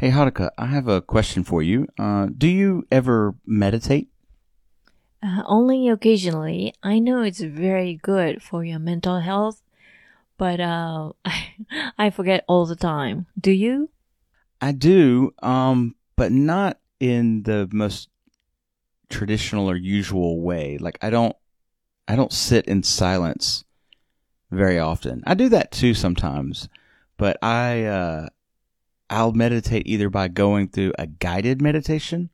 Hey, Haruka, I have a question for you. Uh, do you ever meditate? Uh, only occasionally. I know it's very good for your mental health, but uh, I forget all the time. Do you? I do, um, but not in the most traditional or usual way. Like I don't, I don't sit in silence very often. I do that too sometimes, but I, uh, I'll meditate either by going through a guided meditation,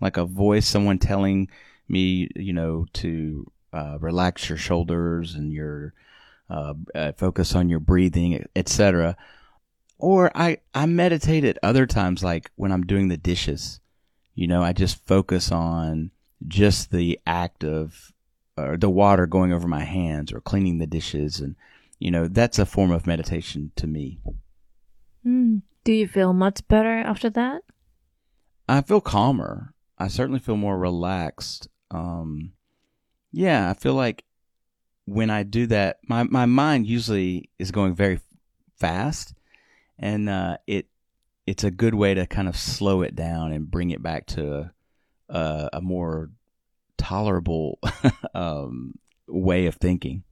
like a voice, someone telling me, you know, to uh, relax your shoulders and your uh, uh, focus on your breathing, etc. Or I I meditate at other times, like when I'm doing the dishes. You know, I just focus on just the act of or the water going over my hands or cleaning the dishes, and you know that's a form of meditation to me. Mm. Do you feel much better after that? I feel calmer. I certainly feel more relaxed. Um, yeah, I feel like when I do that, my, my mind usually is going very fast, and uh, it it's a good way to kind of slow it down and bring it back to a, a more tolerable um, way of thinking.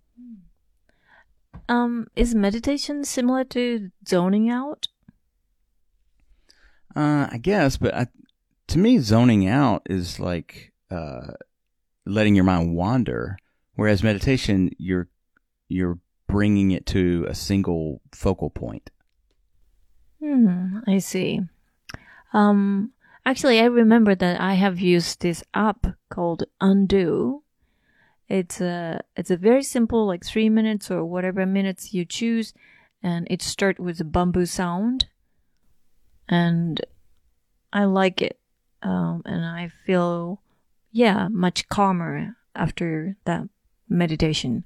Um, is meditation similar to zoning out? Uh, I guess, but I, to me, zoning out is like uh, letting your mind wander, whereas meditation, you're you're bringing it to a single focal point. Hmm, I see. Um, actually, I remember that I have used this app called Undo. It's a it's a very simple, like three minutes or whatever minutes you choose, and it starts with a bamboo sound, and I like it, um, and I feel yeah much calmer after that meditation.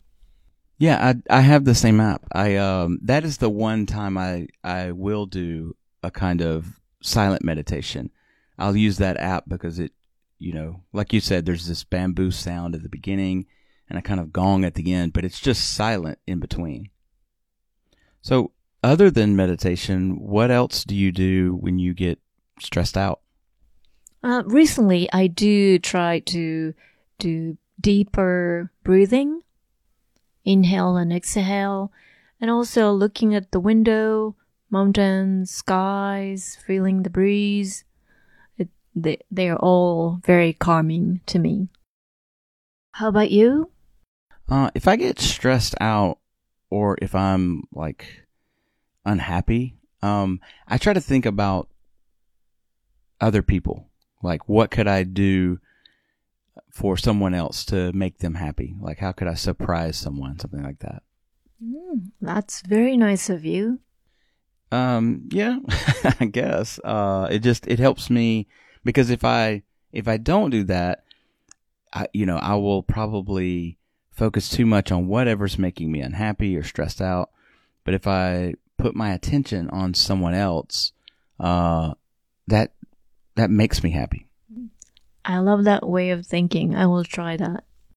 Yeah, I I have the same app. I um that is the one time I I will do a kind of silent meditation. I'll use that app because it you know, like you said there's this bamboo sound at the beginning and a kind of gong at the end, but it's just silent in between. So, other than meditation, what else do you do when you get stressed out? Uh, recently, I do try to do deeper breathing, inhale and exhale, and also looking at the window, mountains, skies, feeling the breeze. It, they, they are all very calming to me. How about you? Uh, if I get stressed out or if I'm like unhappy, um, I try to think about other people. Like, what could I do for someone else to make them happy? Like, how could I surprise someone? Something like that. Mm, that's very nice of you. Um, yeah, I guess. Uh, it just, it helps me because if I, if I don't do that, I, you know, I will probably focus too much on whatever's making me unhappy or stressed out. But if I put my attention on someone else, uh, that that makes me happy. I love that way of thinking. I will try that.